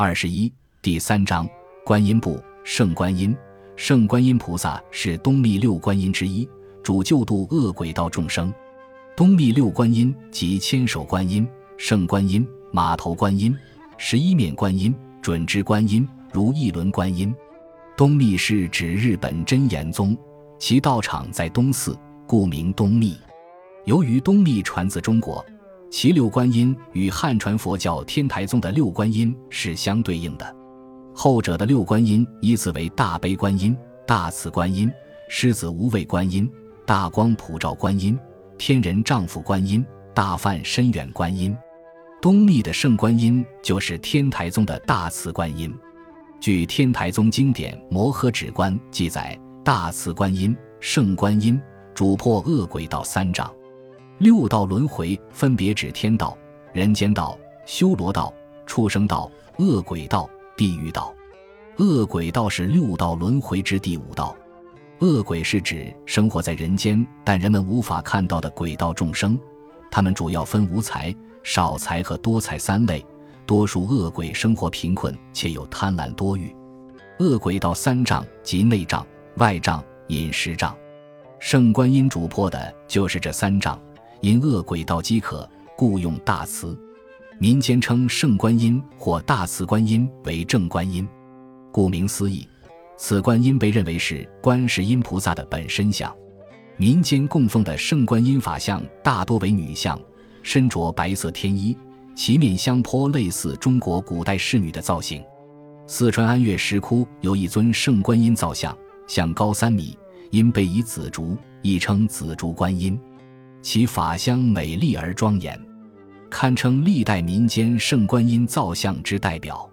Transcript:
二十一第三章观音部圣观音，圣观音菩萨是东密六观音之一，主救度恶鬼道众生。东密六观音即千手观音、圣观音、马头观音、十一面观音、准支观音、如意轮观音。东密是指日本真言宗，其道场在东寺，故名东密。由于东密传自中国。其六观音与汉传佛教天台宗的六观音是相对应的，后者的六观音依次为大悲观音、大慈观音、狮子无畏观音、大光普照观音、天人丈夫观音、大梵深远观音。东密的圣观音就是天台宗的大慈观音。据天台宗经典《摩诃止观》记载，大慈观音、圣观音主破恶鬼道三障。六道轮回分别指天道、人间道、修罗道、畜生道、恶鬼道、地狱道。恶鬼道是六道轮回之第五道。恶鬼是指生活在人间但人们无法看到的鬼道众生，他们主要分无财、少财和多财三类。多数恶鬼生活贫困且有贪婪多欲。恶鬼道三障即内障、外障、饮食障。圣观音主破的就是这三障。因恶鬼道饥渴，故用大慈。民间称圣观音或大慈观音为正观音。顾名思义，此观音被认为是观世音菩萨的本身像。民间供奉的圣观音法像大多为女像，身着白色天衣，其面相颇类似中国古代侍女的造型。四川安岳石窟有一尊圣观音造像，像高三米，因背以紫竹，亦称紫竹观音。其法香美丽而庄严，堪称历代民间圣观音造像之代表。